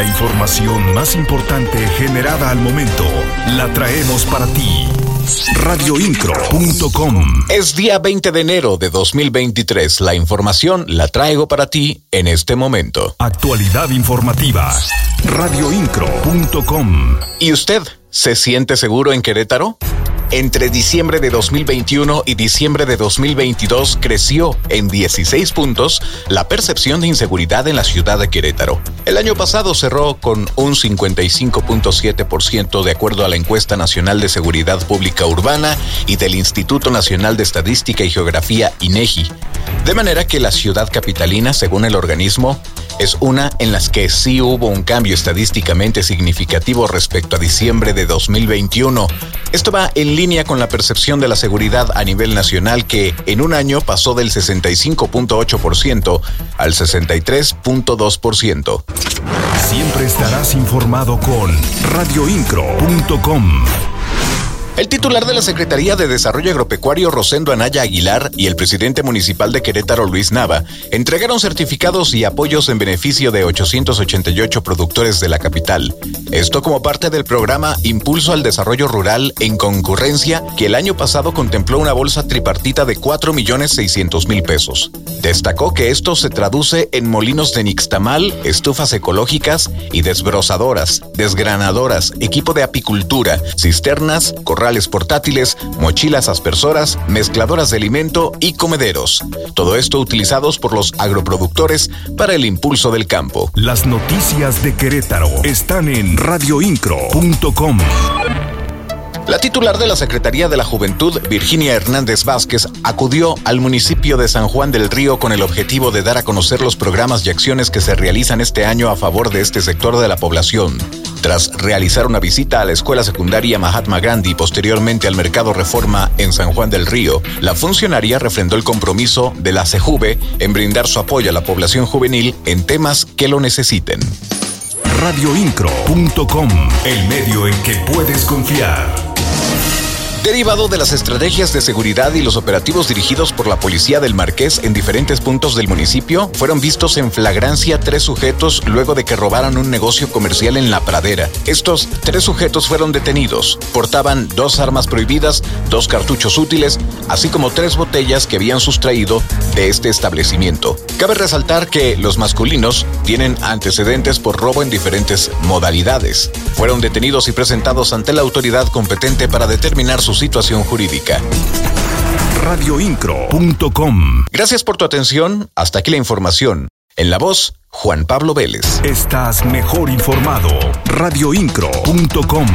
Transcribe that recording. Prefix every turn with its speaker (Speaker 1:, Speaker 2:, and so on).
Speaker 1: La información más importante generada al momento la traemos para ti. Radioincro.com
Speaker 2: Es día 20 de enero de 2023. La información la traigo para ti en este momento.
Speaker 1: Actualidad informativa. Radioincro.com
Speaker 2: ¿Y usted se siente seguro en Querétaro? Entre diciembre de 2021 y diciembre de 2022 creció en 16 puntos la percepción de inseguridad en la ciudad de Querétaro. El año pasado cerró con un 55.7% de acuerdo a la encuesta nacional de seguridad pública urbana y del Instituto Nacional de Estadística y Geografía INEGI. De manera que la ciudad capitalina, según el organismo, es una en las que sí hubo un cambio estadísticamente significativo respecto a diciembre de 2021. Esto va en línea con la percepción de la seguridad a nivel nacional que en un año pasó del 65.8% al 63.2%.
Speaker 1: Siempre estarás informado con radioincro.com.
Speaker 2: El titular de la Secretaría de Desarrollo Agropecuario, Rosendo Anaya Aguilar, y el presidente municipal de Querétaro, Luis Nava, entregaron certificados y apoyos en beneficio de 888 productores de la capital. Esto como parte del programa Impulso al Desarrollo Rural en concurrencia, que el año pasado contempló una bolsa tripartita de 4 millones 600 mil pesos. Destacó que esto se traduce en molinos de nixtamal, estufas ecológicas y desbrozadoras, desgranadoras, equipo de apicultura, cisternas, corrales portátiles, mochilas aspersoras, mezcladoras de alimento y comederos. Todo esto utilizados por los agroproductores para el impulso del campo.
Speaker 1: Las noticias de Querétaro están en radioincro.com.
Speaker 2: La titular de la Secretaría de la Juventud, Virginia Hernández Vázquez, acudió al municipio de San Juan del Río con el objetivo de dar a conocer los programas y acciones que se realizan este año a favor de este sector de la población. Tras realizar una visita a la escuela secundaria Mahatma Gandhi y posteriormente al Mercado Reforma en San Juan del Río, la funcionaria refrendó el compromiso de la CEJUVE en brindar su apoyo a la población juvenil en temas que lo necesiten.
Speaker 1: Radioincro.com, el medio en que puedes confiar.
Speaker 2: Derivado de las estrategias de seguridad y los operativos dirigidos por la Policía del Marqués en diferentes puntos del municipio, fueron vistos en flagrancia tres sujetos luego de que robaran un negocio comercial en La Pradera. Estos tres sujetos fueron detenidos. Portaban dos armas prohibidas, dos cartuchos útiles, así como tres botellas que habían sustraído de este establecimiento. Cabe resaltar que los masculinos tienen antecedentes por robo en diferentes modalidades. Fueron detenidos y presentados ante la autoridad competente para determinar su situación jurídica.
Speaker 1: Radioincro.com.
Speaker 2: Gracias por tu atención. Hasta aquí la información. En la voz, Juan Pablo Vélez.
Speaker 1: Estás mejor informado. Radioincro.com.